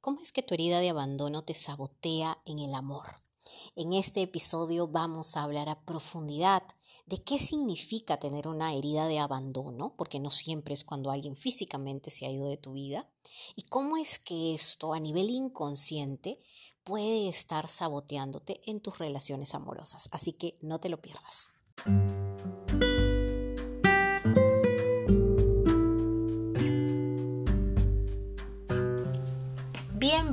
¿Cómo es que tu herida de abandono te sabotea en el amor? En este episodio vamos a hablar a profundidad de qué significa tener una herida de abandono, porque no siempre es cuando alguien físicamente se ha ido de tu vida, y cómo es que esto a nivel inconsciente puede estar saboteándote en tus relaciones amorosas. Así que no te lo pierdas.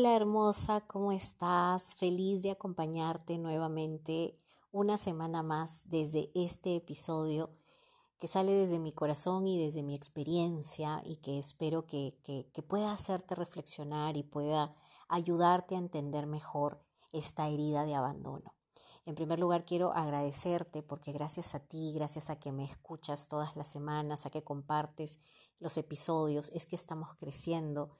Hola hermosa, ¿cómo estás? Feliz de acompañarte nuevamente una semana más desde este episodio que sale desde mi corazón y desde mi experiencia y que espero que, que, pueda hacerte reflexionar y pueda ayudarte a entender mejor esta herida de abandono. En primer lugar, quiero agradecerte porque gracias a ti, gracias a que me escuchas todas las semanas, a que compartes los episodios, es que estamos creciendo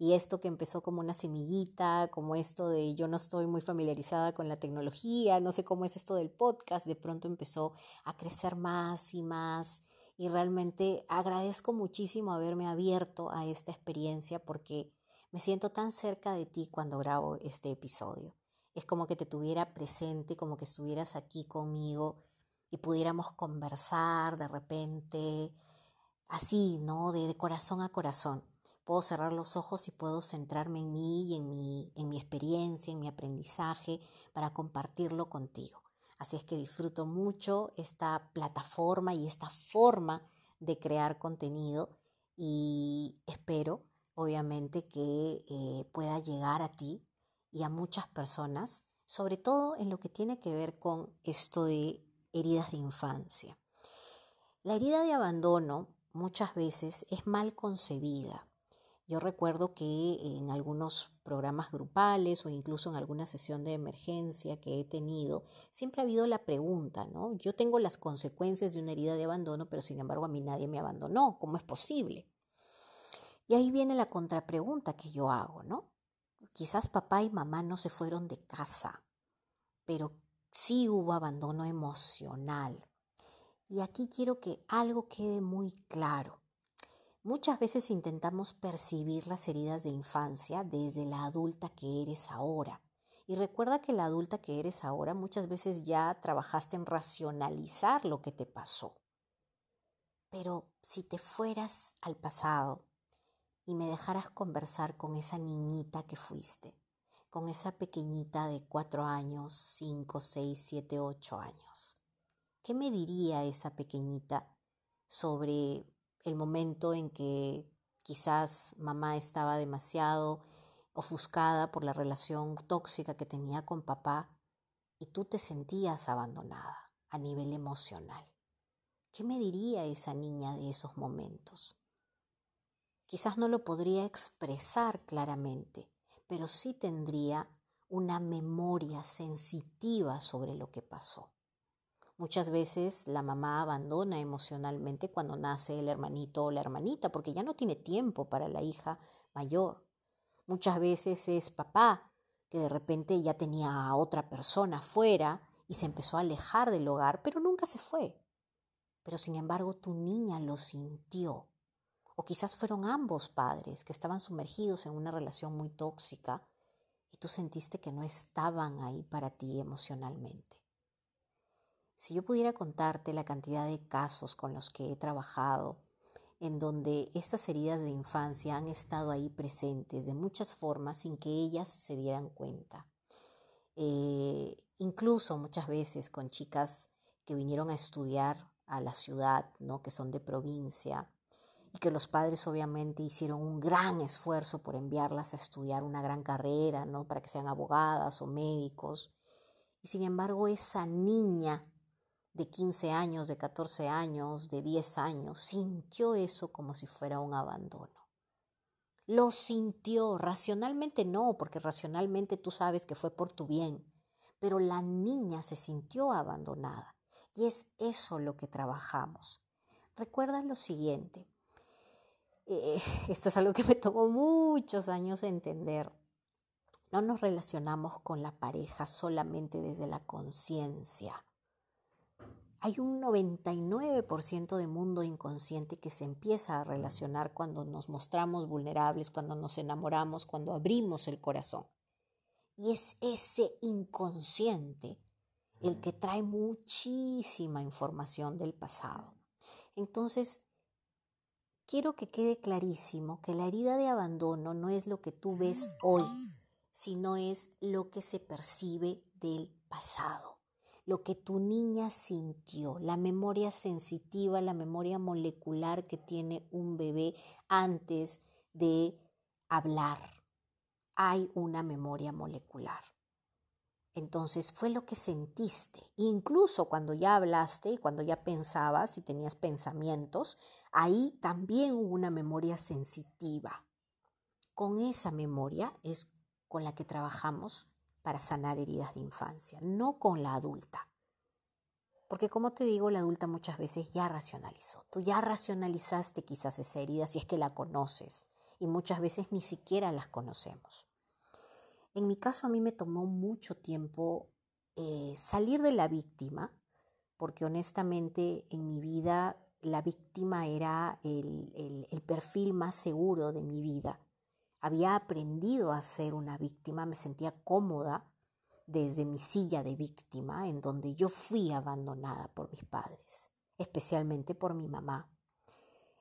y esto que empezó como una semillita, como esto de yo no estoy muy familiarizada con la tecnología, no sé cómo es esto del podcast, de pronto empezó a crecer más y más. Y realmente agradezco muchísimo haberme abierto a esta experiencia porque me siento tan cerca de ti cuando grabo este episodio. Es como que te tuviera presente, como que estuvieras aquí conmigo y pudiéramos conversar de repente, así, ¿no? de corazón a corazón. Puedo cerrar los ojos y puedo centrarme en mí y en mi, en mi experiencia, en mi aprendizaje para compartirlo contigo. Así es que disfruto mucho esta plataforma y esta forma de crear contenido y espero obviamente que eh, pueda llegar a ti y a muchas personas, sobre todo en lo que tiene que ver con esto de heridas de infancia. La herida de abandono muchas veces es mal concebida yo recuerdo que en algunos programas grupales o incluso en alguna sesión de emergencia que he tenido, siempre ha habido la pregunta, ¿no? Yo tengo las consecuencias de una herida de abandono, pero sin embargo a mí nadie me abandonó. ¿Cómo es posible? Y ahí viene la contrapregunta que yo hago, ¿no? Quizás papá y mamá no se fueron de casa, pero sí hubo abandono emocional. Y aquí quiero que algo quede muy claro. Muchas veces intentamos percibir las heridas de infancia desde la adulta que eres ahora. Y recuerda que la adulta que eres ahora muchas veces ya trabajaste en racionalizar lo que te pasó. Pero si te fueras al pasado y me dejaras conversar con esa niñita que fuiste, con esa pequeñita de cuatro años, cinco, seis, siete, ocho años, ¿qué me diría esa pequeñita sobre el momento en que quizás mamá estaba demasiado ofuscada por la relación tóxica que tenía con papá y tú te sentías abandonada a nivel emocional. ¿Qué me diría esa niña de esos momentos? Quizás no lo podría expresar claramente, pero sí tendría una memoria sensitiva sobre lo que pasó. Muchas veces la mamá abandona emocionalmente cuando nace el hermanito o la hermanita porque ya no tiene tiempo para la hija mayor. Muchas veces es papá que de repente ya tenía a otra persona fuera y se empezó a alejar del hogar, pero nunca se fue. Pero sin embargo tu niña lo sintió. O quizás fueron ambos padres que estaban sumergidos en una relación muy tóxica y tú sentiste que no estaban ahí para ti emocionalmente. Si yo pudiera contarte la cantidad de casos con los que he trabajado, en donde estas heridas de infancia han estado ahí presentes de muchas formas sin que ellas se dieran cuenta. Eh, incluso muchas veces con chicas que vinieron a estudiar a la ciudad, ¿no? que son de provincia, y que los padres obviamente hicieron un gran esfuerzo por enviarlas a estudiar una gran carrera, ¿no? Para que sean abogadas o médicos. Y sin embargo, esa niña de 15 años, de 14 años, de 10 años, sintió eso como si fuera un abandono. Lo sintió, racionalmente no, porque racionalmente tú sabes que fue por tu bien, pero la niña se sintió abandonada. Y es eso lo que trabajamos. Recuerda lo siguiente, eh, esto es algo que me tomó muchos años entender. No nos relacionamos con la pareja solamente desde la conciencia. Hay un 99% de mundo inconsciente que se empieza a relacionar cuando nos mostramos vulnerables, cuando nos enamoramos, cuando abrimos el corazón. Y es ese inconsciente el que trae muchísima información del pasado. Entonces, quiero que quede clarísimo que la herida de abandono no es lo que tú ves hoy, sino es lo que se percibe del pasado, lo que tu niña sintió, la memoria sensitiva, la memoria molecular que tiene un bebé antes de hablar hay una memoria molecular. Entonces fue lo que sentiste. Incluso cuando ya hablaste y cuando ya pensabas y tenías pensamientos, ahí también hubo una memoria sensitiva. Con esa memoria es con la que trabajamos para sanar heridas de infancia, no con la adulta. Porque como te digo, la adulta muchas veces ya racionalizó. Tú ya racionalizaste quizás esa herida si es que la conoces y muchas veces ni siquiera las conocemos. En mi caso a mí me tomó mucho tiempo eh, salir de la víctima, porque honestamente en mi vida la víctima era el, el perfil más seguro de mi vida. Había aprendido a ser una víctima, me sentía cómoda desde mi silla de víctima, en donde yo fui abandonada por mis padres, especialmente por mi mamá.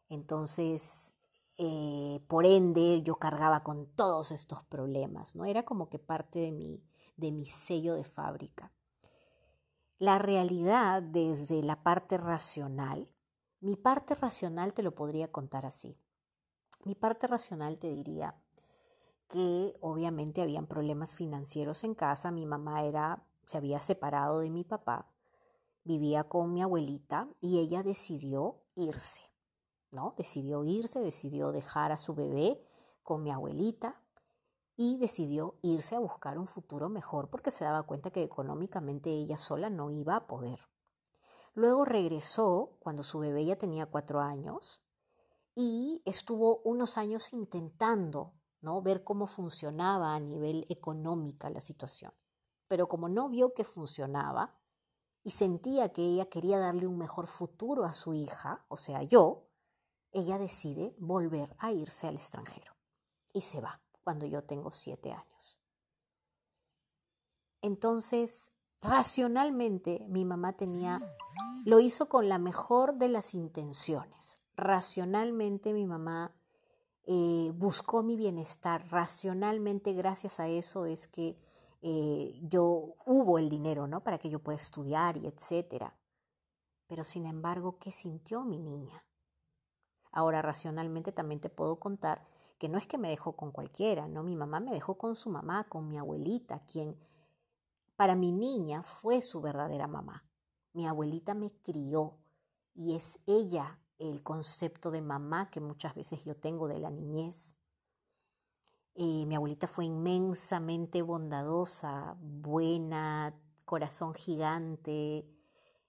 Entonces, eh, por ende yo cargaba con todos estos problemas, ¿no? Era como que parte de mi, de mi sello de fábrica. La realidad desde la parte racional, mi parte racional te lo podría contar así. Mi parte racional te diría que obviamente habían problemas financieros en casa, mi mamá era se había separado de mi papá, vivía con mi abuelita y ella decidió irse. ¿no? Decidió irse, decidió dejar a su bebé con mi abuelita y decidió irse a buscar un futuro mejor porque se daba cuenta que económicamente ella sola no iba a poder. Luego regresó cuando su bebé ya tenía cuatro años y estuvo unos años intentando ¿no? ver cómo funcionaba a nivel económica la situación. Pero como no vio que funcionaba y sentía que ella quería darle un mejor futuro a su hija, o sea, yo, ella decide volver a irse al extranjero y se va cuando yo tengo siete años. Entonces, racionalmente, mi mamá tenía, lo hizo con la mejor de las intenciones. Racionalmente, mi mamá eh, buscó mi bienestar. Racionalmente, gracias a eso, es que eh, yo hubo el dinero, ¿no? Para que yo pueda estudiar y etcétera. Pero sin embargo, ¿qué sintió mi niña? Ahora, racionalmente también te puedo contar que no es que me dejó con cualquiera, no, mi mamá me dejó con su mamá, con mi abuelita, quien para mi niña fue su verdadera mamá. Mi abuelita me crió y es ella el concepto de mamá que muchas veces yo tengo de la niñez. Eh, mi abuelita fue inmensamente bondadosa, buena, corazón gigante,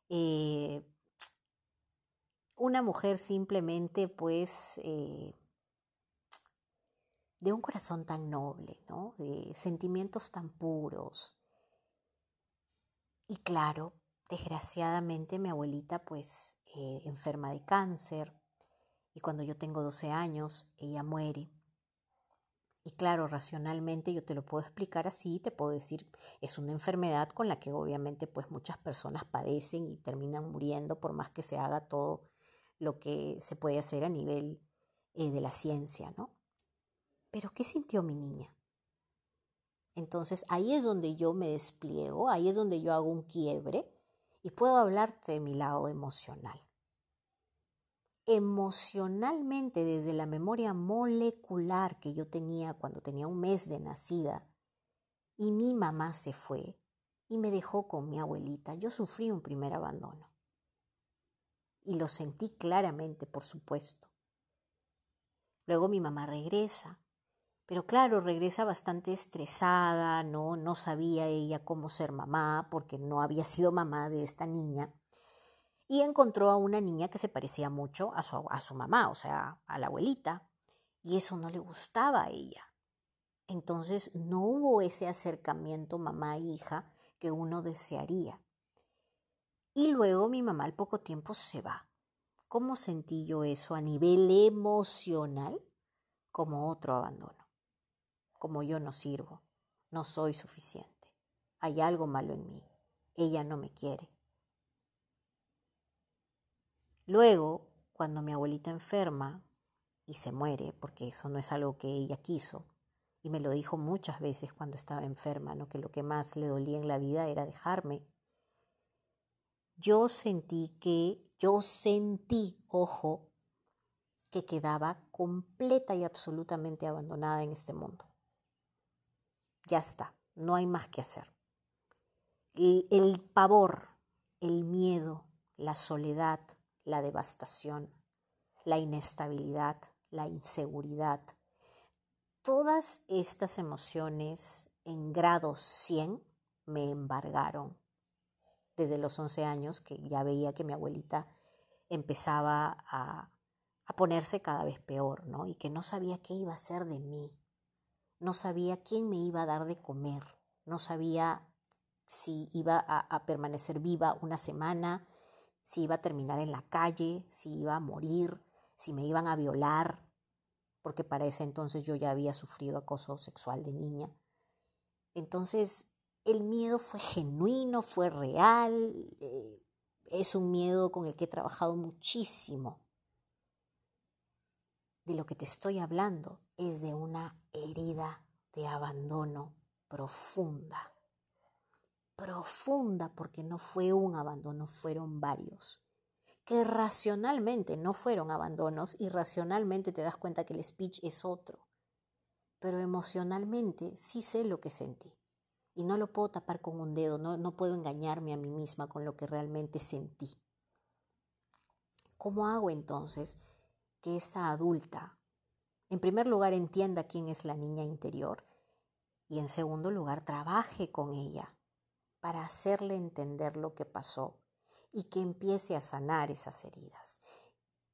eh, una mujer simplemente pues eh, de un corazón tan noble, ¿no? de sentimientos tan puros. Y claro, desgraciadamente mi abuelita pues eh, enferma de cáncer y cuando yo tengo 12 años ella muere. Y claro, racionalmente yo te lo puedo explicar así, te puedo decir, es una enfermedad con la que obviamente pues muchas personas padecen y terminan muriendo por más que se haga todo lo que se puede hacer a nivel eh, de la ciencia, ¿no? Pero ¿qué sintió mi niña? Entonces ahí es donde yo me despliego, ahí es donde yo hago un quiebre y puedo hablarte de mi lado emocional. emocionalmente desde la memoria molecular que yo tenía cuando tenía un mes de nacida y mi mamá se fue y me dejó con mi abuelita, yo sufrí un primer abandono. Y lo sentí claramente, por supuesto. Luego mi mamá regresa, pero claro, regresa bastante estresada, no no sabía ella cómo ser mamá porque no había sido mamá de esta niña y encontró a una niña que se parecía mucho a su, mamá, o sea, a la abuelita, y eso no le gustaba a ella. Entonces no hubo ese acercamiento mamá-hija que uno desearía. Y luego mi mamá al poco tiempo se va. ¿Cómo sentí yo eso a nivel emocional? Como otro abandono. Como yo no sirvo, no soy suficiente. Hay algo malo en mí. Ella no me quiere. Luego, cuando mi abuelita enferma y se muere, porque eso no es algo que ella quiso, y me lo dijo muchas veces cuando estaba enferma, ¿no? que lo que más le dolía en la vida era dejarme. Yo sentí que, yo sentí, ojo, que quedaba completa y absolutamente abandonada en este mundo. Ya está, no hay más que hacer. El, pavor, el miedo, la soledad, la devastación, la inestabilidad, la inseguridad. Todas estas emociones en grado 100 me embargaron desde los 11 años que ya veía que mi abuelita empezaba a, a ponerse cada vez peor, ¿no? Y que no sabía qué iba a hacer de mí, no sabía quién me iba a dar de comer, no sabía si iba a, permanecer viva una semana, si iba a terminar en la calle, si iba a morir, si me iban a violar, porque para ese entonces yo ya había sufrido acoso sexual de niña. Entonces, el miedo fue genuino, fue real, eh, es un miedo con el que he trabajado muchísimo. De lo que te estoy hablando es de una herida de abandono profunda. Profunda porque no fue un abandono, fueron varios, que racionalmente no fueron abandonos y racionalmente te das cuenta que el speech es otro, pero emocionalmente sí sé lo que sentí. Y no lo puedo tapar con un dedo, no, no puedo engañarme a mí misma con lo que realmente sentí. ¿Cómo hago entonces que esa adulta, en primer lugar, entienda quién es la niña interior y en segundo lugar, trabaje con ella para hacerle entender lo que pasó y que empiece a sanar esas heridas.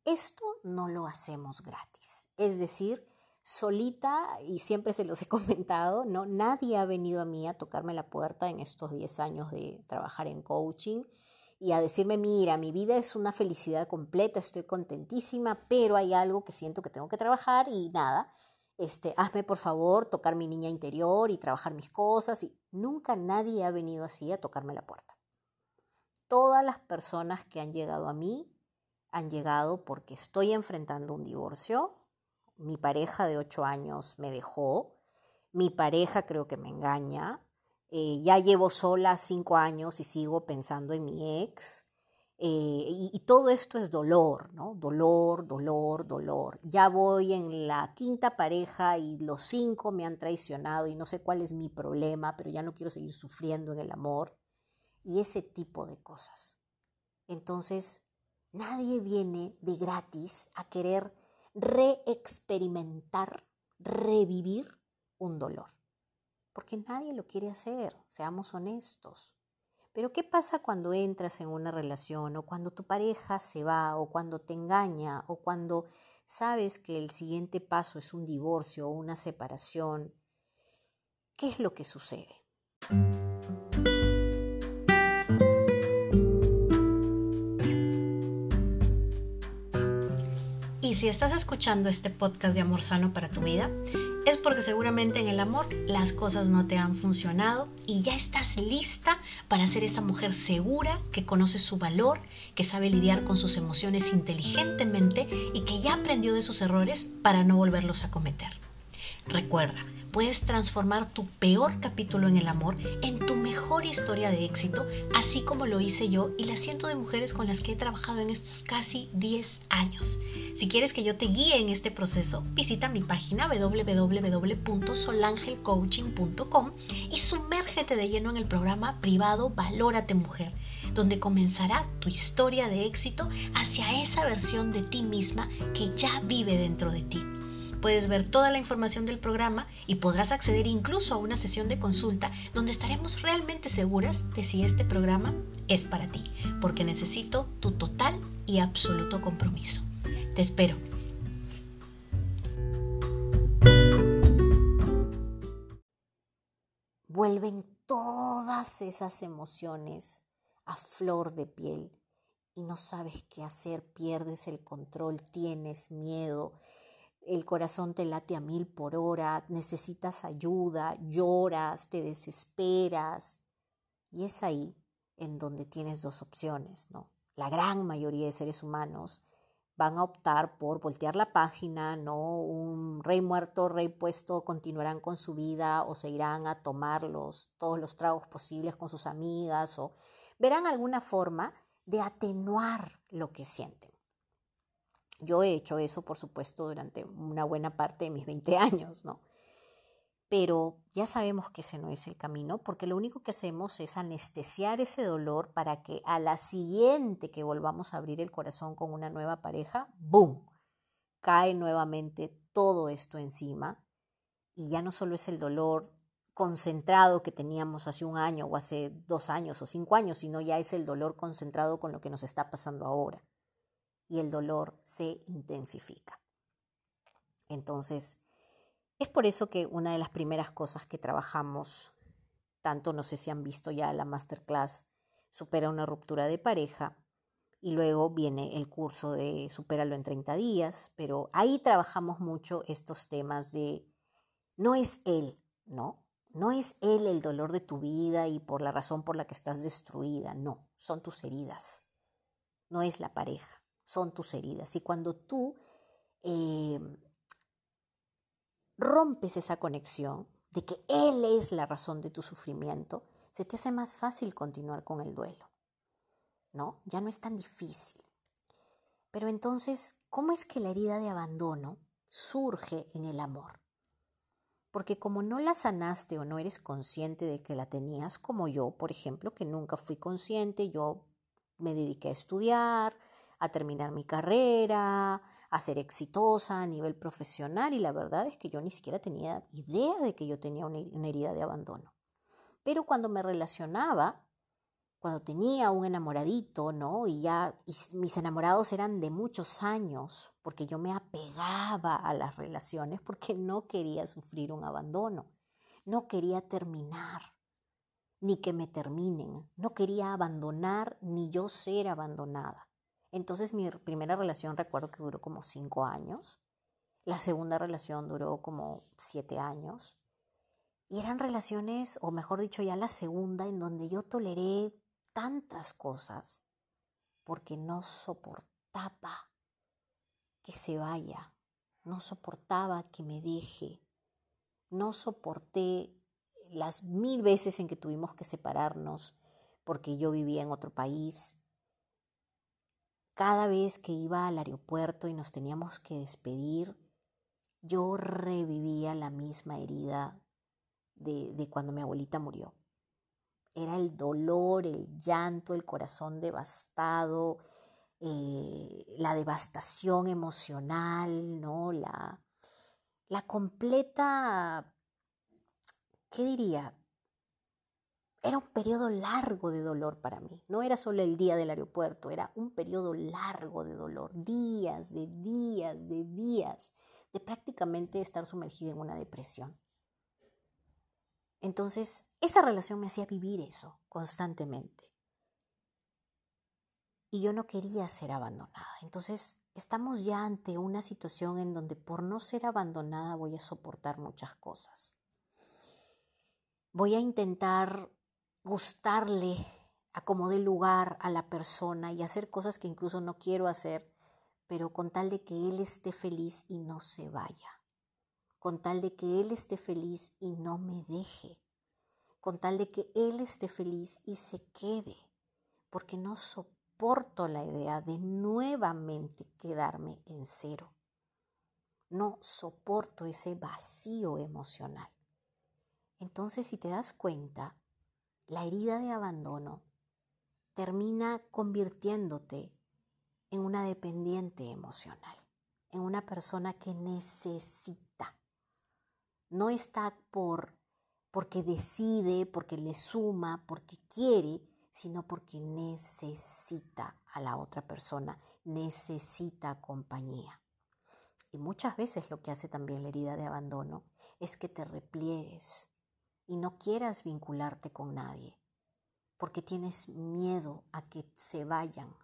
Esto no lo hacemos gratis, es decir, solita, y siempre se los he comentado, ¿no? nadie ha venido a mí a tocarme la puerta en estos 10 años de trabajar en coaching y a decirme, mira, mi vida es una felicidad completa, estoy contentísima, pero hay algo que siento que tengo que trabajar y nada, este, hazme por favor tocar mi niña interior y trabajar mis cosas. Y nunca nadie ha venido así a tocarme la puerta. Todas las personas que han llegado a mí han llegado porque estoy enfrentando un divorcio. Mi pareja de ocho años me dejó. Mi pareja creo que me engaña. Eh, ya llevo sola cinco años y sigo pensando en mi ex. Eh, y, todo esto es dolor, ¿no? Dolor, dolor, dolor. Ya voy en la quinta pareja y los cinco me han traicionado y no sé cuál es mi problema, pero ya no quiero seguir sufriendo en el amor. Y ese tipo de cosas. Entonces, nadie viene de gratis a querer reexperimentar, revivir un dolor. Porque nadie lo quiere hacer, seamos honestos. Pero ¿qué pasa cuando entras en una relación o cuando tu pareja se va o cuando te engaña o cuando sabes que el siguiente paso es un divorcio o una separación? ¿Qué es lo que sucede? Si estás escuchando este podcast de Amor Sano para tu vida, es porque seguramente en el amor las cosas no te han funcionado y ya estás lista para ser esa mujer segura que conoce su valor, que sabe lidiar con sus emociones inteligentemente y que ya aprendió de sus errores para no volverlos a cometer. Recuerda, puedes transformar tu peor capítulo en el amor en tu mejor historia de éxito, así como lo hice yo y la ciento de mujeres con las que he trabajado en estos casi 10 años. Si quieres que yo te guíe en este proceso, visita mi página www.solangelcoaching.com y sumérgete de lleno en el programa privado Valórate Mujer, donde comenzará tu historia de éxito hacia esa versión de ti misma que ya vive dentro de ti. Puedes ver toda la información del programa y podrás acceder incluso a una sesión de consulta donde estaremos realmente seguras de si este programa es para ti, porque necesito tu total y absoluto compromiso. Te espero. Vuelven todas esas emociones a flor de piel y no sabes qué hacer, pierdes el control, tienes miedo, el corazón te late a mil por hora, necesitas ayuda, lloras, te desesperas. Y es ahí en donde tienes dos opciones, ¿no? La gran mayoría de seres humanos van a optar por voltear la página, ¿no? Un rey muerto, rey puesto, continuarán con su vida o se irán a tomar todos los tragos posibles con sus amigas o verán alguna forma de atenuar lo que sienten. Yo he hecho eso, por supuesto, durante una buena parte de mis 20 años, ¿no? Pero ya sabemos que ese no es el camino, porque lo único que hacemos es anestesiar ese dolor para que a la siguiente que volvamos a abrir el corazón con una nueva pareja, ¡boom! Cae nuevamente todo esto encima y ya no solo es el dolor concentrado que teníamos hace un año o hace dos años o cinco años, sino ya es el dolor concentrado con lo que nos está pasando ahora y el dolor se intensifica. Entonces, es por eso que una de las primeras cosas que trabajamos, tanto no sé si han visto ya la masterclass, supera una ruptura de pareja, y luego viene el curso de Supéralo en 30 días, pero ahí trabajamos mucho estos temas de no es él, ¿no? No es él el dolor de tu vida y por la razón por la que estás destruida, no, son tus heridas, no es la pareja son tus heridas. Y cuando tú eh, rompes esa conexión de que Él es la razón de tu sufrimiento, se te hace más fácil continuar con el duelo. ¿No? Ya no es tan difícil. Pero entonces, ¿cómo es que la herida de abandono surge en el amor? Porque como no la sanaste o no eres consciente de que la tenías, como yo, por ejemplo, que nunca fui consciente, yo me dediqué a estudiar, a terminar mi carrera, a ser exitosa a nivel profesional y la verdad es que yo ni siquiera tenía idea de que yo tenía una, herida de abandono. Pero cuando me relacionaba, cuando tenía un enamoradito, ¿no? Y ya mis enamorados eran de muchos años, porque yo me apegaba a las relaciones porque no quería sufrir un abandono, no quería terminar, ni que me terminen, no quería abandonar ni yo ser abandonada. Entonces mi primera relación recuerdo que duró como cinco años, la segunda relación duró como siete años, y eran relaciones, o mejor dicho, ya la segunda, en donde yo toleré tantas cosas porque no soportaba que se vaya, no soportaba que me deje, no soporté las mil veces en que tuvimos que separarnos porque yo vivía en otro país, cada vez que iba al aeropuerto y nos teníamos que despedir, yo revivía la misma herida de, cuando mi abuelita murió. Era el dolor, el llanto, el corazón devastado, eh, la devastación emocional, ¿no? La, la completa, ¿qué diría? Era un periodo largo de dolor para mí. No era solo el día del aeropuerto, era un periodo largo de dolor, días, de días, de días, de prácticamente estar sumergida en una depresión. Entonces, esa relación me hacía vivir eso constantemente. Y yo no quería ser abandonada. Entonces, estamos ya ante una situación en donde por no ser abandonada voy a soportar muchas cosas. Voy a intentar gustarle a como dé lugar a la persona y hacer cosas que incluso no quiero hacer, pero con tal de que él esté feliz y no se vaya, con tal de que Él esté feliz y no me deje, con tal de que Él esté feliz y se quede, porque no soporto la idea de nuevamente quedarme en cero. No soporto ese vacío emocional. Entonces, si te das cuenta, la herida de abandono termina convirtiéndote en una dependiente emocional, en una persona que necesita. No está por porque decide, porque le suma, porque quiere, sino porque necesita a la otra persona, necesita compañía. Y muchas veces lo que hace también la herida de abandono es que te repliegues, y no quieras vincularte con nadie, porque tienes miedo a que se vayan.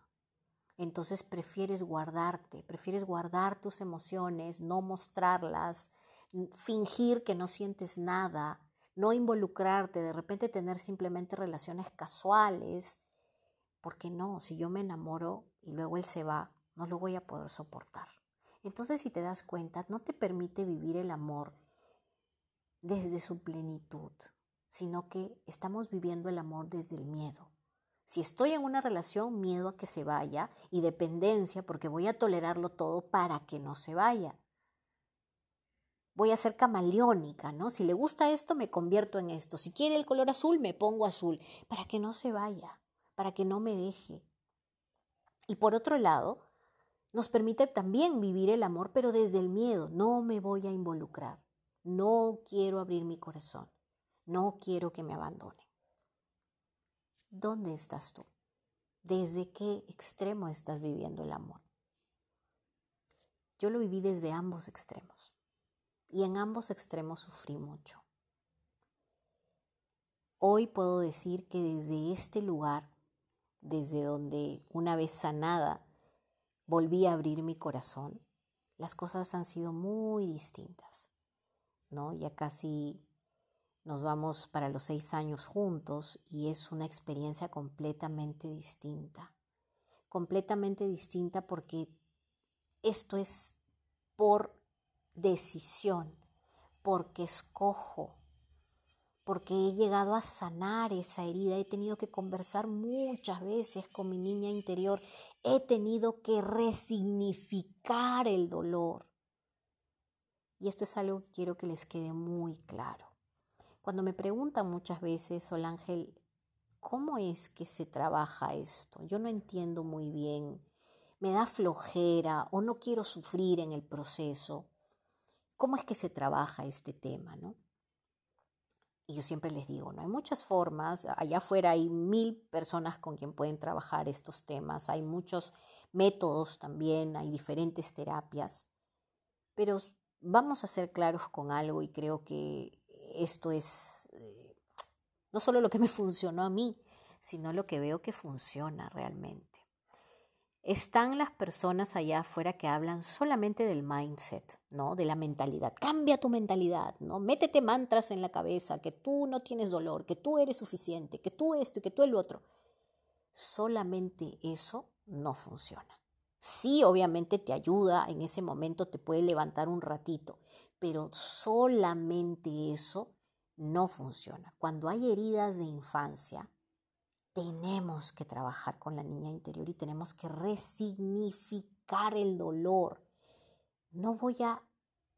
Entonces prefieres guardarte, prefieres guardar tus emociones, no mostrarlas, fingir que no sientes nada, no involucrarte, de repente tener simplemente relaciones casuales, porque no, si yo me enamoro y luego él se va, no lo voy a poder soportar. Entonces si te das cuenta, no te permite vivir el amor desde su plenitud, sino que estamos viviendo el amor desde el miedo. Si estoy en una relación, miedo a que se vaya y dependencia porque voy a tolerarlo todo para que no se vaya. Voy a ser camaleónica, ¿no? Si le gusta esto, me convierto en esto. Si quiere el color azul, me pongo azul, para que no se vaya, para que no me deje. Y por otro lado, nos permite también vivir el amor, pero desde el miedo. No me voy a involucrar. No quiero abrir mi corazón. No quiero que me abandone. ¿Dónde estás tú? ¿Desde qué extremo estás viviendo el amor? Yo lo viví desde ambos extremos y en ambos extremos sufrí mucho. Hoy puedo decir que desde este lugar, desde donde una vez sanada volví a abrir mi corazón, las cosas han sido muy distintas. Ya casi nos vamos para los seis años juntos y es una experiencia completamente distinta. Completamente distinta porque esto es por decisión, porque escojo, porque he llegado a sanar esa herida, he tenido que conversar muchas veces con mi niña interior, he tenido que resignificar el dolor. Y esto es algo que quiero que les quede muy claro. Cuando me preguntan muchas veces, Sol Ángel, ¿cómo es que se trabaja esto? Yo no entiendo muy bien, me da flojera o no quiero sufrir en el proceso. ¿Cómo es que se trabaja este tema, no? Y yo siempre les digo, no hay muchas formas, allá afuera hay mil personas con quien pueden trabajar estos temas, hay muchos métodos también, hay diferentes terapias, pero vamos a ser claros con algo y creo que esto es eh, no solo lo que me funcionó a mí, sino lo que veo que funciona realmente. Están las personas allá afuera que hablan solamente del mindset, ¿no? De la mentalidad. Cambia tu mentalidad, ¿no? Métete mantras en la cabeza, que tú no tienes dolor, que tú eres suficiente, que tú esto y que tú el otro. Solamente eso no funciona. Sí, obviamente te ayuda, en ese momento te puede levantar un ratito, pero solamente eso no funciona. Cuando hay heridas de infancia, tenemos que trabajar con la niña interior y tenemos que resignificar el dolor. No voy a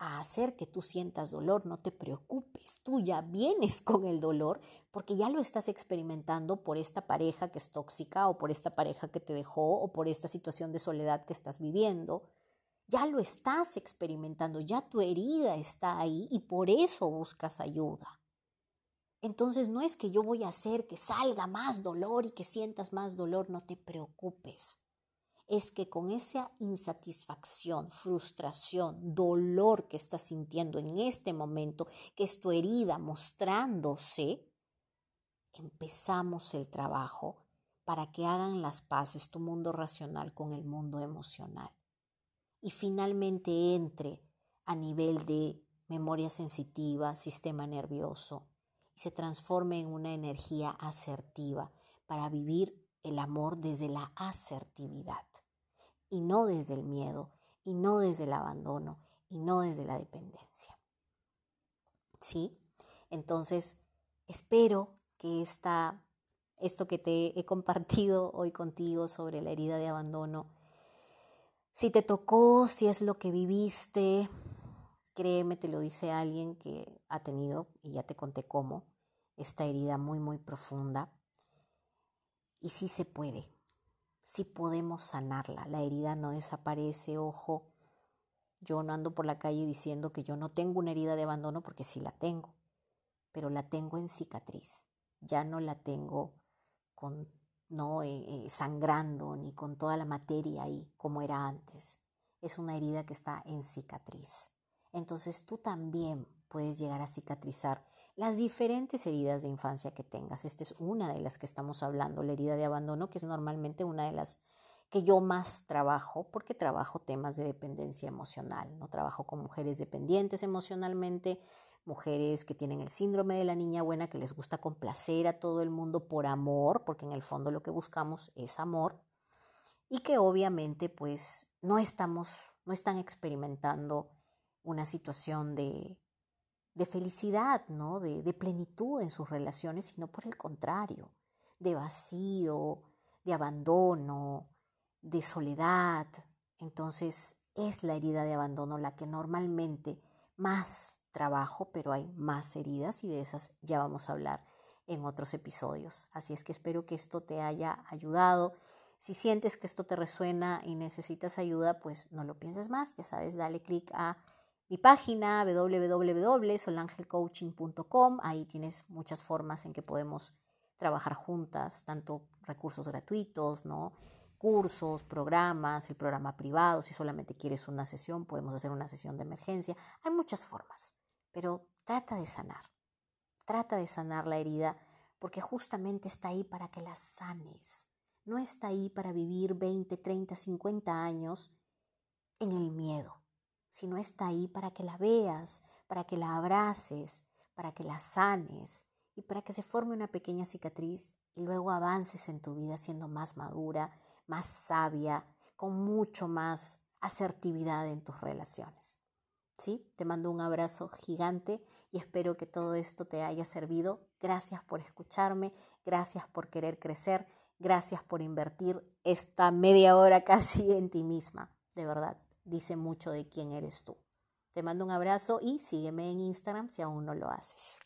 a hacer que tú sientas dolor, no te preocupes, tú ya vienes con el dolor porque ya lo estás experimentando por esta pareja que es tóxica o por esta pareja que te dejó o por esta situación de soledad que estás viviendo. Ya lo estás experimentando, ya tu herida está ahí y por eso buscas ayuda. Entonces no es que yo voy a hacer que salga más dolor y que sientas más dolor, no te preocupes es que con esa insatisfacción, frustración, dolor que estás sintiendo en este momento, que es tu herida mostrándose, empezamos el trabajo para que hagan las paces tu mundo racional con el mundo emocional. Y finalmente entre a nivel de memoria sensitiva, sistema nervioso, y se transforme en una energía asertiva para vivir el amor desde la asertividad y no desde el miedo y no desde el abandono y no desde la dependencia. ¿sí? Entonces, espero que esta, esto que te he compartido hoy contigo sobre la herida de abandono, si te tocó, si es lo que viviste, créeme, te lo dice alguien que ha tenido, y ya te conté cómo, esta herida muy, muy profunda. Y sí se puede, sí podemos sanarla. La herida no desaparece, ojo. Yo no ando por la calle diciendo que yo no tengo una herida de abandono porque sí la tengo, pero la tengo en cicatriz. Ya no la tengo con no eh, eh, sangrando ni con toda la materia ahí como era antes. Es una herida que está en cicatriz. Entonces tú también puedes llegar a cicatrizar las diferentes heridas de infancia que tengas. Esta es una de las que estamos hablando, la herida de abandono, que es normalmente una de las que yo más trabajo, porque trabajo temas de dependencia emocional, no trabajo con mujeres dependientes emocionalmente, mujeres que tienen el síndrome de la niña buena, que les gusta complacer a todo el mundo por amor, porque en el fondo lo que buscamos es amor, y que obviamente pues no estamos, no están experimentando una situación de de felicidad, ¿no? De, de, plenitud en sus relaciones, sino por el contrario, de vacío, de abandono, de soledad. Entonces es la herida de abandono la que normalmente más trabajo, pero hay más heridas y de esas ya vamos a hablar en otros episodios. Así es que espero que esto te haya ayudado. Si sientes que esto te resuena y necesitas ayuda, pues no lo pienses más, ya sabes, dale clic a mi página www.solangelcoaching.com. Ahí tienes muchas formas en que podemos trabajar juntas, tanto recursos gratuitos, ¿no? cursos, programas, el programa privado, si solamente quieres una sesión, podemos hacer una sesión de emergencia. Hay muchas formas, pero trata de sanar. Trata de sanar la herida porque justamente está ahí para que la sanes. No está ahí para vivir 20, 30, 50 años en el miedo sino está ahí para que la veas, para que la abraces, para que la sanes y para que se forme una pequeña cicatriz y luego avances en tu vida siendo más madura, más sabia, con mucho más asertividad en tus relaciones. ¿Sí? Te mando un abrazo gigante y espero que todo esto te haya servido. Gracias por escucharme, gracias por querer crecer, gracias por invertir esta media hora casi en ti misma, de verdad dice mucho de quién eres tú. Te mando un abrazo y sígueme en Instagram si aún no lo haces.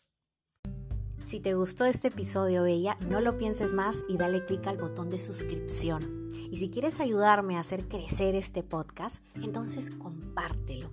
Si te gustó este episodio, Bella, no lo pienses más y dale clic al botón de suscripción. Y si quieres ayudarme a hacer crecer este podcast, entonces compártelo